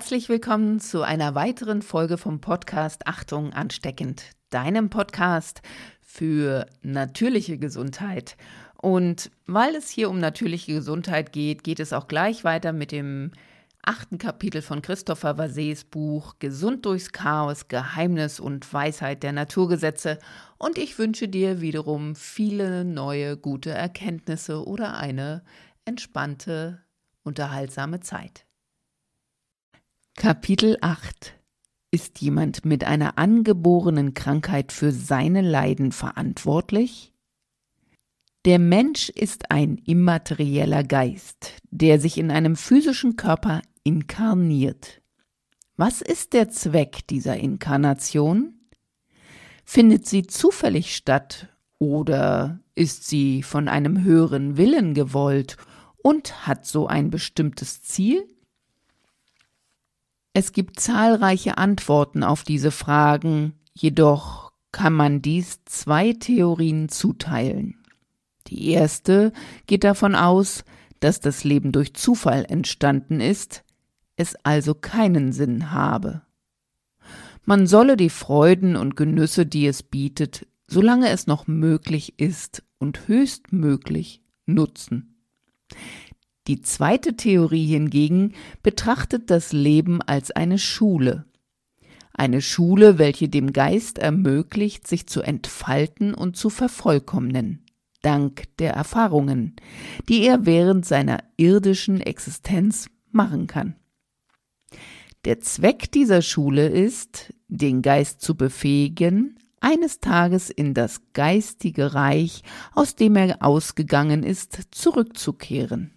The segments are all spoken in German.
Herzlich willkommen zu einer weiteren Folge vom Podcast Achtung ansteckend, deinem Podcast für natürliche Gesundheit. Und weil es hier um natürliche Gesundheit geht, geht es auch gleich weiter mit dem achten Kapitel von Christopher Vasets Buch Gesund durchs Chaos, Geheimnis und Weisheit der Naturgesetze. Und ich wünsche dir wiederum viele neue gute Erkenntnisse oder eine entspannte, unterhaltsame Zeit. Kapitel 8 Ist jemand mit einer angeborenen Krankheit für seine Leiden verantwortlich? Der Mensch ist ein immaterieller Geist, der sich in einem physischen Körper inkarniert. Was ist der Zweck dieser Inkarnation? Findet sie zufällig statt oder ist sie von einem höheren Willen gewollt und hat so ein bestimmtes Ziel? Es gibt zahlreiche Antworten auf diese Fragen, jedoch kann man dies zwei Theorien zuteilen. Die erste geht davon aus, dass das Leben durch Zufall entstanden ist, es also keinen Sinn habe. Man solle die Freuden und Genüsse, die es bietet, solange es noch möglich ist und höchstmöglich nutzen. Die zweite Theorie hingegen betrachtet das Leben als eine Schule. Eine Schule, welche dem Geist ermöglicht, sich zu entfalten und zu vervollkommnen, dank der Erfahrungen, die er während seiner irdischen Existenz machen kann. Der Zweck dieser Schule ist, den Geist zu befähigen, eines Tages in das geistige Reich, aus dem er ausgegangen ist, zurückzukehren.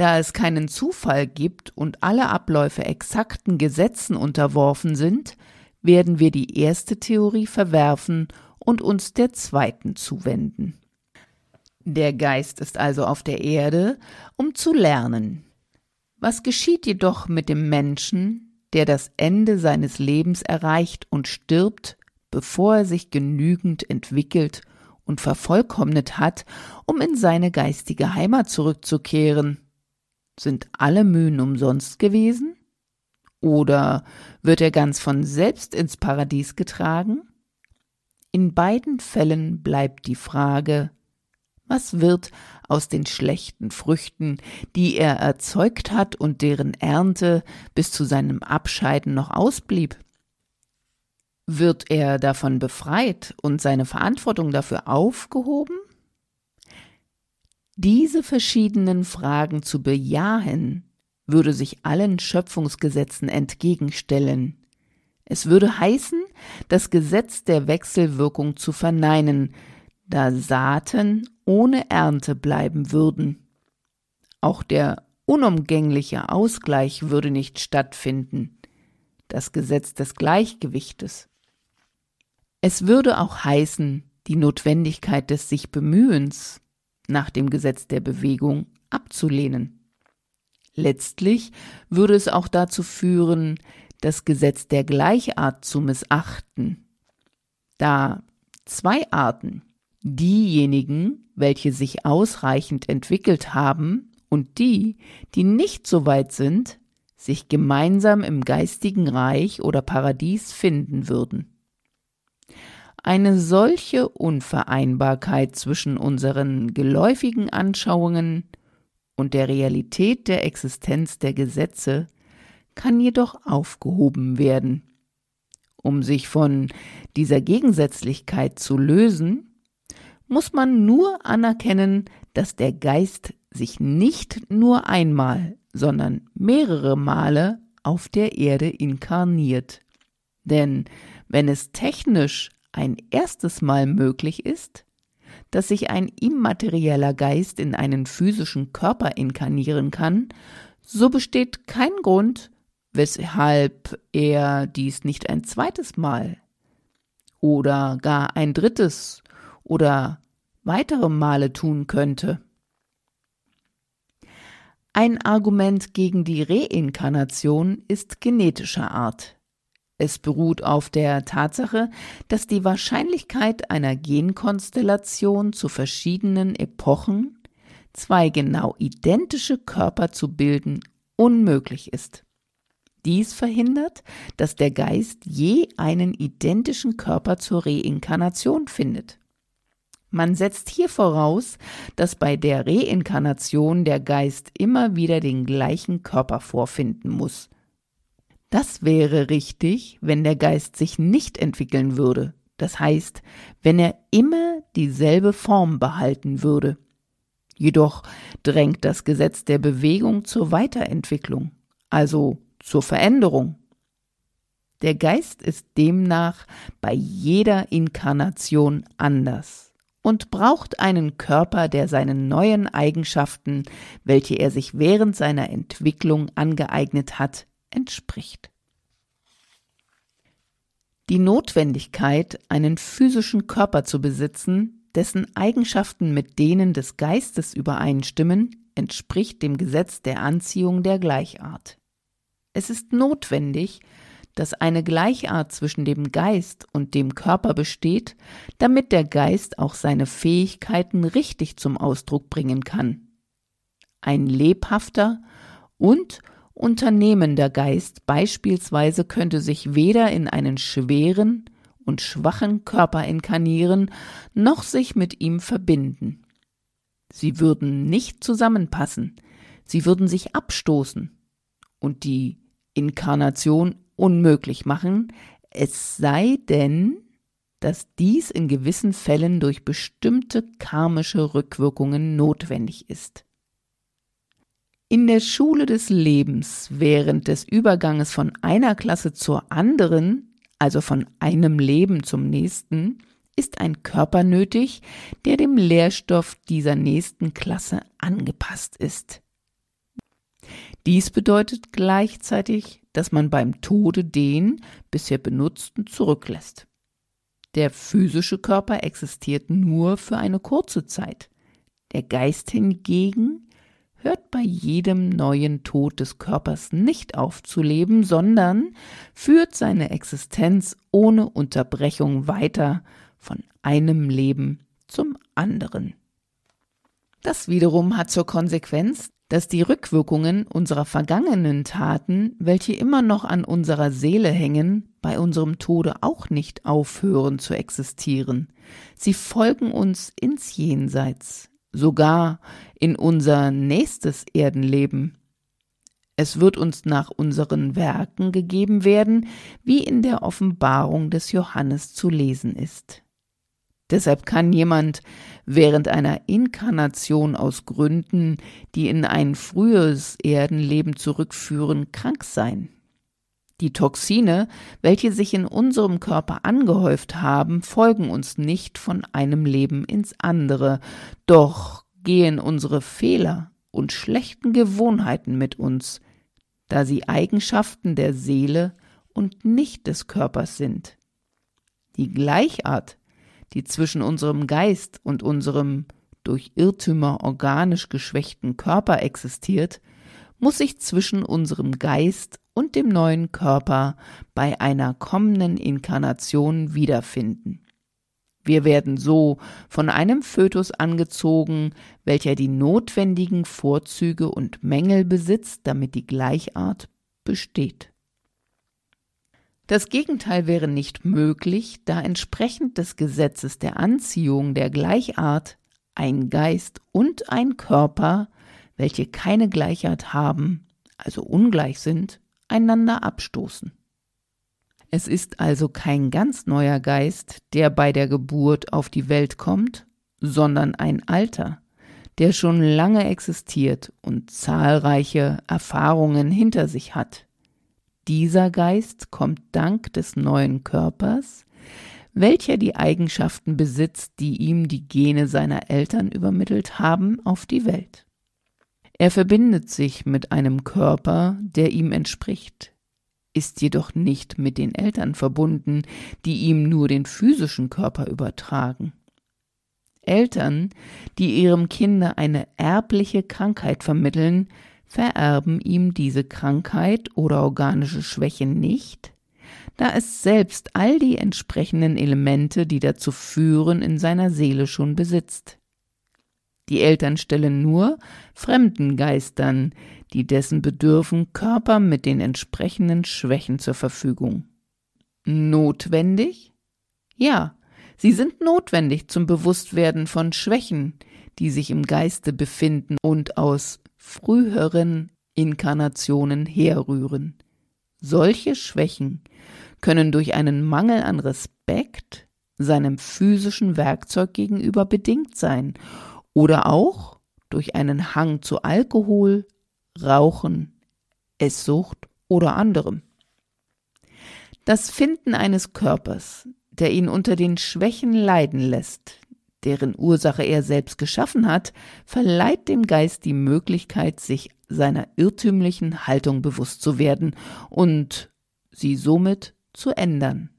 Da es keinen Zufall gibt und alle Abläufe exakten Gesetzen unterworfen sind, werden wir die erste Theorie verwerfen und uns der zweiten zuwenden. Der Geist ist also auf der Erde, um zu lernen. Was geschieht jedoch mit dem Menschen, der das Ende seines Lebens erreicht und stirbt, bevor er sich genügend entwickelt und vervollkommnet hat, um in seine geistige Heimat zurückzukehren? Sind alle Mühen umsonst gewesen? Oder wird er ganz von selbst ins Paradies getragen? In beiden Fällen bleibt die Frage, was wird aus den schlechten Früchten, die er erzeugt hat und deren Ernte bis zu seinem Abscheiden noch ausblieb? Wird er davon befreit und seine Verantwortung dafür aufgehoben? Diese verschiedenen Fragen zu bejahen, würde sich allen Schöpfungsgesetzen entgegenstellen. Es würde heißen, das Gesetz der Wechselwirkung zu verneinen, da Saaten ohne Ernte bleiben würden. Auch der unumgängliche Ausgleich würde nicht stattfinden, das Gesetz des Gleichgewichtes. Es würde auch heißen, die Notwendigkeit des sich Bemühens, nach dem Gesetz der Bewegung abzulehnen. Letztlich würde es auch dazu führen, das Gesetz der Gleichart zu missachten, da zwei Arten, diejenigen, welche sich ausreichend entwickelt haben, und die, die nicht so weit sind, sich gemeinsam im geistigen Reich oder Paradies finden würden. Eine solche Unvereinbarkeit zwischen unseren geläufigen Anschauungen und der Realität der Existenz der Gesetze kann jedoch aufgehoben werden. Um sich von dieser Gegensätzlichkeit zu lösen, muss man nur anerkennen, dass der Geist sich nicht nur einmal, sondern mehrere Male auf der Erde inkarniert. Denn wenn es technisch ein erstes Mal möglich ist, dass sich ein immaterieller Geist in einen physischen Körper inkarnieren kann, so besteht kein Grund, weshalb er dies nicht ein zweites Mal oder gar ein drittes oder weitere Male tun könnte. Ein Argument gegen die Reinkarnation ist genetischer Art. Es beruht auf der Tatsache, dass die Wahrscheinlichkeit einer Genkonstellation zu verschiedenen Epochen zwei genau identische Körper zu bilden unmöglich ist. Dies verhindert, dass der Geist je einen identischen Körper zur Reinkarnation findet. Man setzt hier voraus, dass bei der Reinkarnation der Geist immer wieder den gleichen Körper vorfinden muss. Das wäre richtig, wenn der Geist sich nicht entwickeln würde, das heißt, wenn er immer dieselbe Form behalten würde. Jedoch drängt das Gesetz der Bewegung zur Weiterentwicklung, also zur Veränderung. Der Geist ist demnach bei jeder Inkarnation anders und braucht einen Körper, der seinen neuen Eigenschaften, welche er sich während seiner Entwicklung angeeignet hat, entspricht. Die Notwendigkeit, einen physischen Körper zu besitzen, dessen Eigenschaften mit denen des Geistes übereinstimmen, entspricht dem Gesetz der Anziehung der Gleichart. Es ist notwendig, dass eine Gleichart zwischen dem Geist und dem Körper besteht, damit der Geist auch seine Fähigkeiten richtig zum Ausdruck bringen kann. Ein lebhafter und unternehmender Geist beispielsweise könnte sich weder in einen schweren und schwachen Körper inkarnieren, noch sich mit ihm verbinden. Sie würden nicht zusammenpassen, sie würden sich abstoßen und die Inkarnation unmöglich machen, es sei denn, dass dies in gewissen Fällen durch bestimmte karmische Rückwirkungen notwendig ist. In der Schule des Lebens während des Überganges von einer Klasse zur anderen, also von einem Leben zum nächsten, ist ein Körper nötig, der dem Lehrstoff dieser nächsten Klasse angepasst ist. Dies bedeutet gleichzeitig, dass man beim Tode den bisher benutzten zurücklässt. Der physische Körper existiert nur für eine kurze Zeit. Der Geist hingegen hört bei jedem neuen Tod des Körpers nicht auf zu leben, sondern führt seine Existenz ohne Unterbrechung weiter von einem Leben zum anderen. Das wiederum hat zur Konsequenz, dass die Rückwirkungen unserer vergangenen Taten, welche immer noch an unserer Seele hängen, bei unserem Tode auch nicht aufhören zu existieren. Sie folgen uns ins Jenseits, sogar in unser nächstes Erdenleben. Es wird uns nach unseren Werken gegeben werden, wie in der Offenbarung des Johannes zu lesen ist. Deshalb kann jemand während einer Inkarnation aus Gründen, die in ein frühes Erdenleben zurückführen, krank sein. Die Toxine, welche sich in unserem Körper angehäuft haben, folgen uns nicht von einem Leben ins andere, doch gehen unsere Fehler und schlechten Gewohnheiten mit uns, da sie Eigenschaften der Seele und nicht des Körpers sind. Die Gleichart die zwischen unserem Geist und unserem durch Irrtümer organisch geschwächten Körper existiert, muss sich zwischen unserem Geist und dem neuen Körper bei einer kommenden Inkarnation wiederfinden. Wir werden so von einem Fötus angezogen, welcher die notwendigen Vorzüge und Mängel besitzt, damit die Gleichart besteht. Das Gegenteil wäre nicht möglich, da entsprechend des Gesetzes der Anziehung der Gleichart ein Geist und ein Körper, welche keine Gleichart haben, also ungleich sind, einander abstoßen. Es ist also kein ganz neuer Geist, der bei der Geburt auf die Welt kommt, sondern ein alter, der schon lange existiert und zahlreiche Erfahrungen hinter sich hat. Dieser Geist kommt dank des neuen Körpers, welcher die Eigenschaften besitzt, die ihm die Gene seiner Eltern übermittelt haben, auf die Welt. Er verbindet sich mit einem Körper, der ihm entspricht, ist jedoch nicht mit den Eltern verbunden, die ihm nur den physischen Körper übertragen. Eltern, die ihrem Kinde eine erbliche Krankheit vermitteln, vererben ihm diese Krankheit oder organische Schwäche nicht, da es selbst all die entsprechenden Elemente, die dazu führen, in seiner Seele schon besitzt. Die Eltern stellen nur fremden Geistern, die dessen bedürfen, Körper mit den entsprechenden Schwächen zur Verfügung. Notwendig? Ja, sie sind notwendig zum Bewusstwerden von Schwächen, die sich im Geiste befinden und aus früheren Inkarnationen herrühren. Solche Schwächen können durch einen Mangel an Respekt seinem physischen Werkzeug gegenüber bedingt sein oder auch durch einen Hang zu Alkohol, Rauchen, Esssucht oder anderem. Das Finden eines Körpers, der ihn unter den Schwächen leiden lässt, deren Ursache er selbst geschaffen hat, verleiht dem Geist die Möglichkeit, sich seiner irrtümlichen Haltung bewusst zu werden und sie somit zu ändern.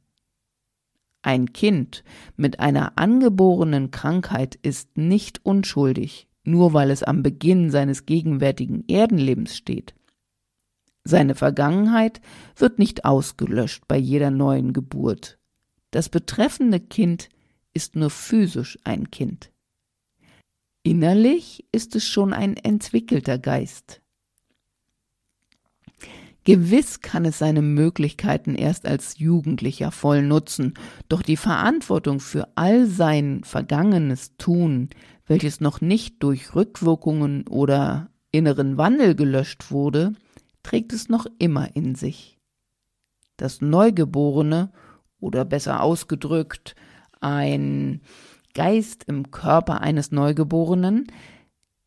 Ein Kind mit einer angeborenen Krankheit ist nicht unschuldig, nur weil es am Beginn seines gegenwärtigen Erdenlebens steht. Seine Vergangenheit wird nicht ausgelöscht bei jeder neuen Geburt. Das betreffende Kind ist nur physisch ein Kind. Innerlich ist es schon ein entwickelter Geist. Gewiss kann es seine Möglichkeiten erst als Jugendlicher voll nutzen, doch die Verantwortung für all sein vergangenes Tun, welches noch nicht durch Rückwirkungen oder inneren Wandel gelöscht wurde, trägt es noch immer in sich. Das Neugeborene, oder besser ausgedrückt, ein Geist im Körper eines Neugeborenen,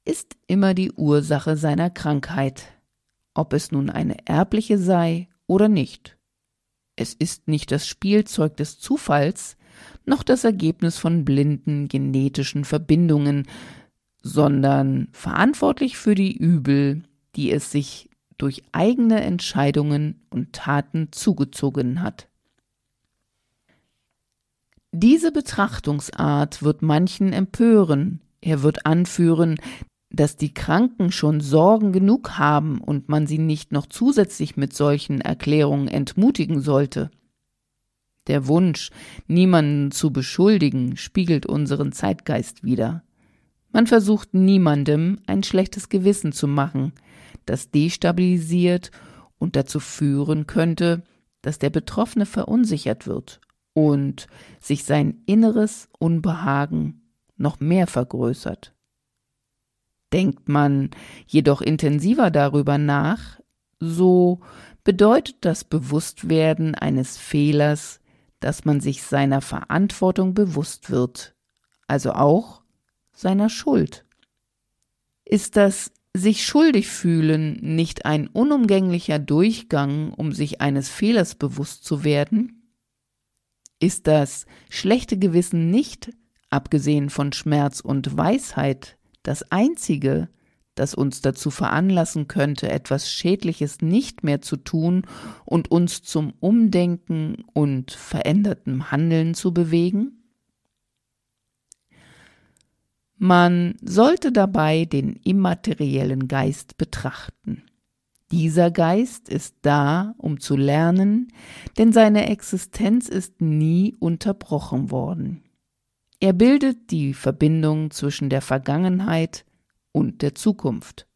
ist immer die Ursache seiner Krankheit, ob es nun eine erbliche sei oder nicht. Es ist nicht das Spielzeug des Zufalls, noch das Ergebnis von blinden genetischen Verbindungen, sondern verantwortlich für die Übel, die es sich durch eigene Entscheidungen und Taten zugezogen hat. Diese Betrachtungsart wird manchen empören, er wird anführen, dass die Kranken schon Sorgen genug haben und man sie nicht noch zusätzlich mit solchen Erklärungen entmutigen sollte. Der Wunsch, niemanden zu beschuldigen, spiegelt unseren Zeitgeist wider. Man versucht niemandem ein schlechtes Gewissen zu machen, das destabilisiert und dazu führen könnte, dass der Betroffene verunsichert wird und sich sein inneres Unbehagen noch mehr vergrößert. Denkt man jedoch intensiver darüber nach, so bedeutet das Bewusstwerden eines Fehlers, dass man sich seiner Verantwortung bewusst wird, also auch seiner Schuld. Ist das sich schuldig fühlen nicht ein unumgänglicher Durchgang, um sich eines Fehlers bewusst zu werden? Ist das schlechte Gewissen nicht, abgesehen von Schmerz und Weisheit, das Einzige, das uns dazu veranlassen könnte, etwas Schädliches nicht mehr zu tun und uns zum Umdenken und verändertem Handeln zu bewegen? Man sollte dabei den immateriellen Geist betrachten. Dieser Geist ist da, um zu lernen, denn seine Existenz ist nie unterbrochen worden. Er bildet die Verbindung zwischen der Vergangenheit und der Zukunft.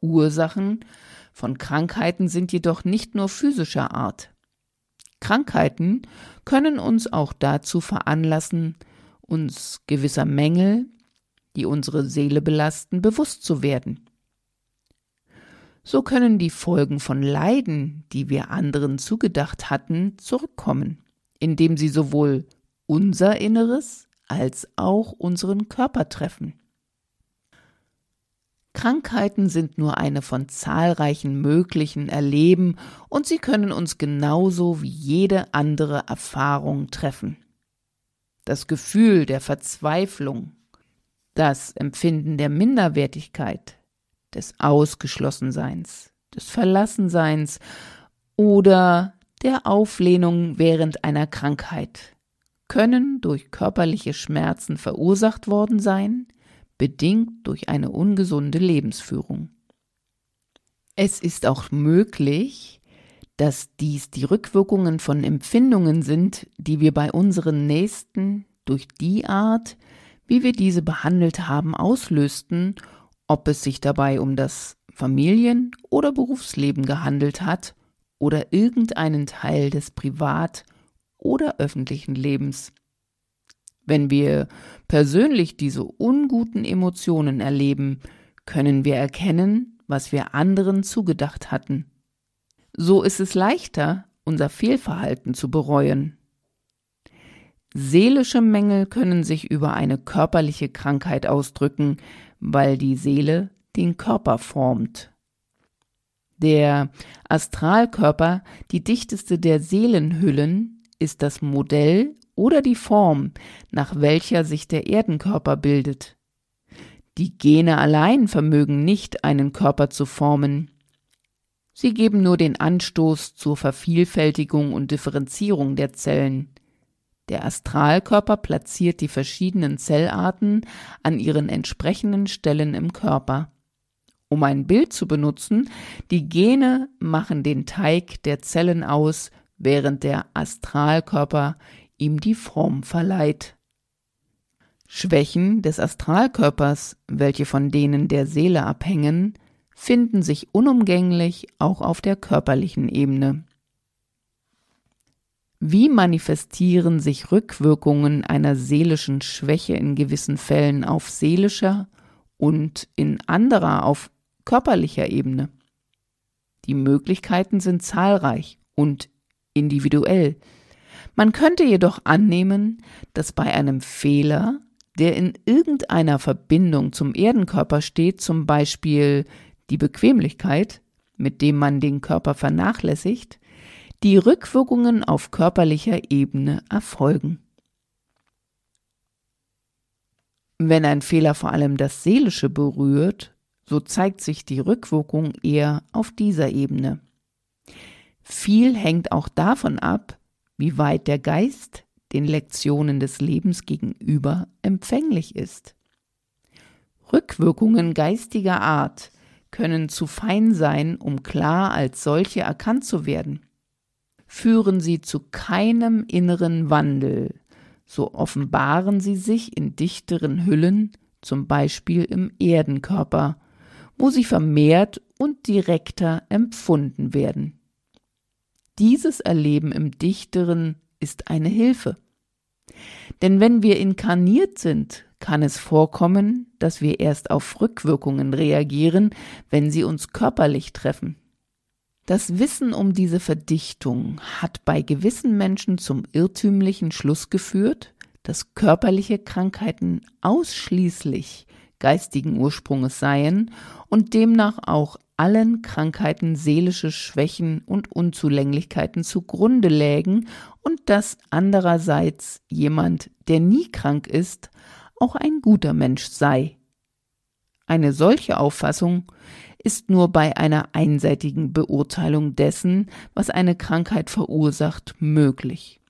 Ursachen von Krankheiten sind jedoch nicht nur physischer Art. Krankheiten können uns auch dazu veranlassen, uns gewisser Mängel, die unsere Seele belasten, bewusst zu werden. So können die Folgen von Leiden, die wir anderen zugedacht hatten, zurückkommen, indem sie sowohl unser Inneres als auch unseren Körper treffen. Krankheiten sind nur eine von zahlreichen möglichen Erleben und sie können uns genauso wie jede andere Erfahrung treffen. Das Gefühl der Verzweiflung, das Empfinden der Minderwertigkeit, des Ausgeschlossenseins, des Verlassenseins oder der Auflehnung während einer Krankheit können durch körperliche Schmerzen verursacht worden sein, bedingt durch eine ungesunde Lebensführung. Es ist auch möglich, dass dies die Rückwirkungen von Empfindungen sind, die wir bei unseren Nächsten durch die Art, wie wir diese behandelt haben, auslösten, ob es sich dabei um das Familien- oder Berufsleben gehandelt hat oder irgendeinen Teil des Privat- oder öffentlichen Lebens. Wenn wir persönlich diese unguten Emotionen erleben, können wir erkennen, was wir anderen zugedacht hatten. So ist es leichter, unser Fehlverhalten zu bereuen. Seelische Mängel können sich über eine körperliche Krankheit ausdrücken, weil die Seele den Körper formt. Der Astralkörper, die dichteste der Seelenhüllen, ist das Modell oder die Form, nach welcher sich der Erdenkörper bildet. Die Gene allein vermögen nicht, einen Körper zu formen. Sie geben nur den Anstoß zur Vervielfältigung und Differenzierung der Zellen. Der Astralkörper platziert die verschiedenen Zellarten an ihren entsprechenden Stellen im Körper. Um ein Bild zu benutzen, die Gene machen den Teig der Zellen aus, während der Astralkörper ihm die Form verleiht. Schwächen des Astralkörpers, welche von denen der Seele abhängen, finden sich unumgänglich auch auf der körperlichen Ebene. Wie manifestieren sich Rückwirkungen einer seelischen Schwäche in gewissen Fällen auf seelischer und in anderer auf körperlicher Ebene? Die Möglichkeiten sind zahlreich und individuell. Man könnte jedoch annehmen, dass bei einem Fehler, der in irgendeiner Verbindung zum Erdenkörper steht, zum Beispiel die Bequemlichkeit, mit dem man den Körper vernachlässigt, die Rückwirkungen auf körperlicher Ebene erfolgen. Wenn ein Fehler vor allem das Seelische berührt, so zeigt sich die Rückwirkung eher auf dieser Ebene. Viel hängt auch davon ab, wie weit der Geist den Lektionen des Lebens gegenüber empfänglich ist. Rückwirkungen geistiger Art können zu fein sein, um klar als solche erkannt zu werden. Führen sie zu keinem inneren Wandel, so offenbaren sie sich in dichteren Hüllen, zum Beispiel im Erdenkörper, wo sie vermehrt und direkter empfunden werden. Dieses Erleben im Dichteren ist eine Hilfe. Denn wenn wir inkarniert sind, kann es vorkommen, dass wir erst auf Rückwirkungen reagieren, wenn sie uns körperlich treffen. Das Wissen um diese Verdichtung hat bei gewissen Menschen zum irrtümlichen Schluss geführt, dass körperliche Krankheiten ausschließlich geistigen Ursprunges seien und demnach auch allen Krankheiten seelische Schwächen und Unzulänglichkeiten zugrunde lägen und dass andererseits jemand, der nie krank ist, auch ein guter Mensch sei. Eine solche Auffassung ist nur bei einer einseitigen Beurteilung dessen, was eine Krankheit verursacht, möglich.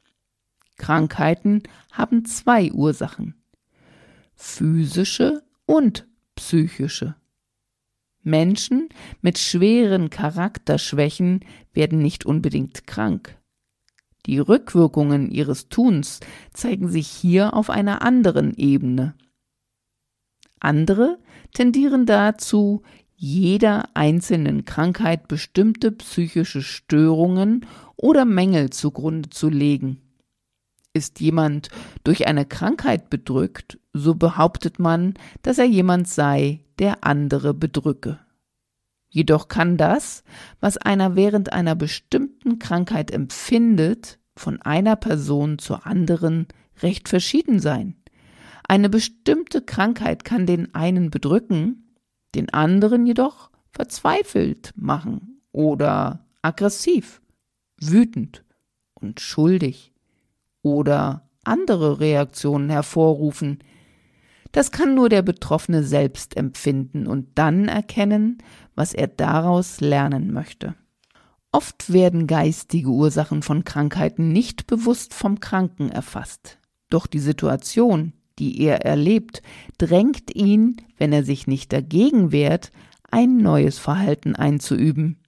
Krankheiten haben zwei Ursachen physische und psychische. Menschen mit schweren Charakterschwächen werden nicht unbedingt krank. Die Rückwirkungen ihres Tuns zeigen sich hier auf einer anderen Ebene. Andere tendieren dazu, jeder einzelnen Krankheit bestimmte psychische Störungen oder Mängel zugrunde zu legen. Ist jemand durch eine Krankheit bedrückt, so behauptet man, dass er jemand sei, der andere bedrücke. Jedoch kann das, was einer während einer bestimmten Krankheit empfindet, von einer Person zur anderen recht verschieden sein. Eine bestimmte Krankheit kann den einen bedrücken, den anderen jedoch verzweifelt machen oder aggressiv, wütend und schuldig oder andere Reaktionen hervorrufen, das kann nur der Betroffene selbst empfinden und dann erkennen, was er daraus lernen möchte. Oft werden geistige Ursachen von Krankheiten nicht bewusst vom Kranken erfasst. Doch die Situation, die er erlebt, drängt ihn, wenn er sich nicht dagegen wehrt, ein neues Verhalten einzuüben.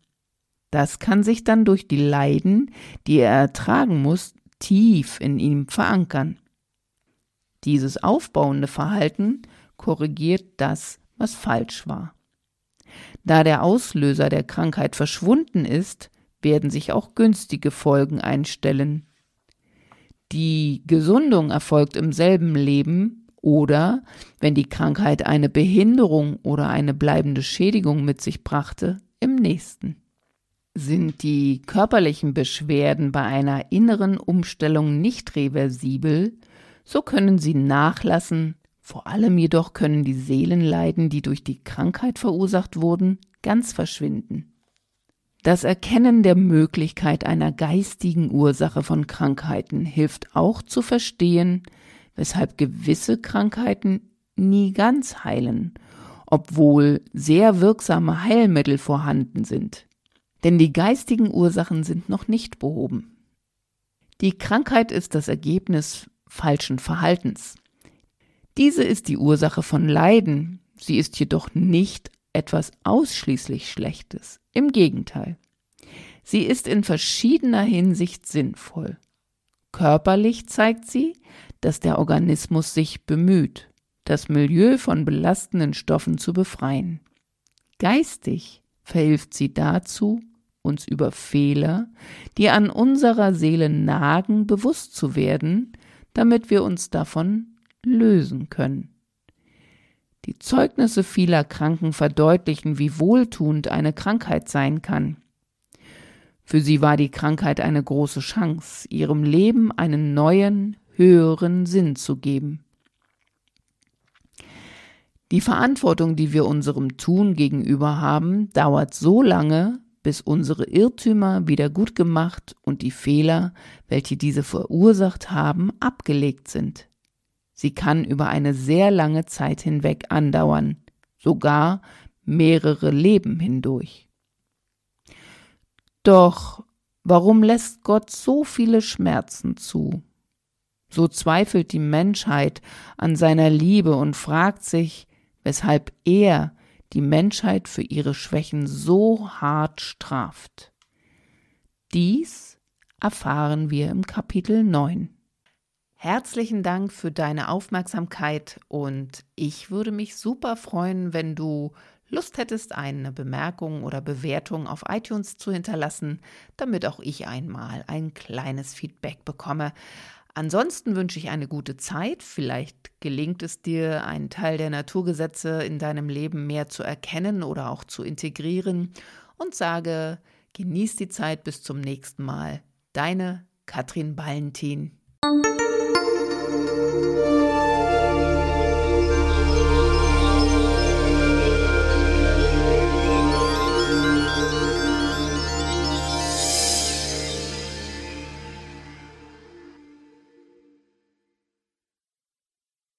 Das kann sich dann durch die Leiden, die er ertragen muss, tief in ihm verankern. Dieses aufbauende Verhalten korrigiert das, was falsch war. Da der Auslöser der Krankheit verschwunden ist, werden sich auch günstige Folgen einstellen. Die Gesundung erfolgt im selben Leben oder, wenn die Krankheit eine Behinderung oder eine bleibende Schädigung mit sich brachte, im nächsten. Sind die körperlichen Beschwerden bei einer inneren Umstellung nicht reversibel, so können sie nachlassen, vor allem jedoch können die Seelenleiden, die durch die Krankheit verursacht wurden, ganz verschwinden. Das Erkennen der Möglichkeit einer geistigen Ursache von Krankheiten hilft auch zu verstehen, weshalb gewisse Krankheiten nie ganz heilen, obwohl sehr wirksame Heilmittel vorhanden sind denn die geistigen Ursachen sind noch nicht behoben. Die Krankheit ist das Ergebnis falschen Verhaltens. Diese ist die Ursache von Leiden, sie ist jedoch nicht etwas ausschließlich Schlechtes, im Gegenteil. Sie ist in verschiedener Hinsicht sinnvoll. Körperlich zeigt sie, dass der Organismus sich bemüht, das Milieu von belastenden Stoffen zu befreien. Geistig verhilft sie dazu, uns über Fehler, die an unserer Seele nagen, bewusst zu werden, damit wir uns davon lösen können. Die Zeugnisse vieler Kranken verdeutlichen, wie wohltuend eine Krankheit sein kann. Für sie war die Krankheit eine große Chance, ihrem Leben einen neuen, höheren Sinn zu geben. Die Verantwortung, die wir unserem Tun gegenüber haben, dauert so lange, bis unsere Irrtümer wieder gut gemacht und die Fehler, welche diese verursacht haben, abgelegt sind. Sie kann über eine sehr lange Zeit hinweg andauern, sogar mehrere Leben hindurch. Doch warum lässt Gott so viele Schmerzen zu? So zweifelt die Menschheit an seiner Liebe und fragt sich, weshalb er die Menschheit für ihre Schwächen so hart straft. Dies erfahren wir im Kapitel 9. Herzlichen Dank für deine Aufmerksamkeit und ich würde mich super freuen, wenn du Lust hättest, eine Bemerkung oder Bewertung auf iTunes zu hinterlassen, damit auch ich einmal ein kleines Feedback bekomme. Ansonsten wünsche ich eine gute Zeit. Vielleicht gelingt es dir, einen Teil der Naturgesetze in deinem Leben mehr zu erkennen oder auch zu integrieren und sage, genieß die Zeit bis zum nächsten Mal. Deine Katrin Ballentin.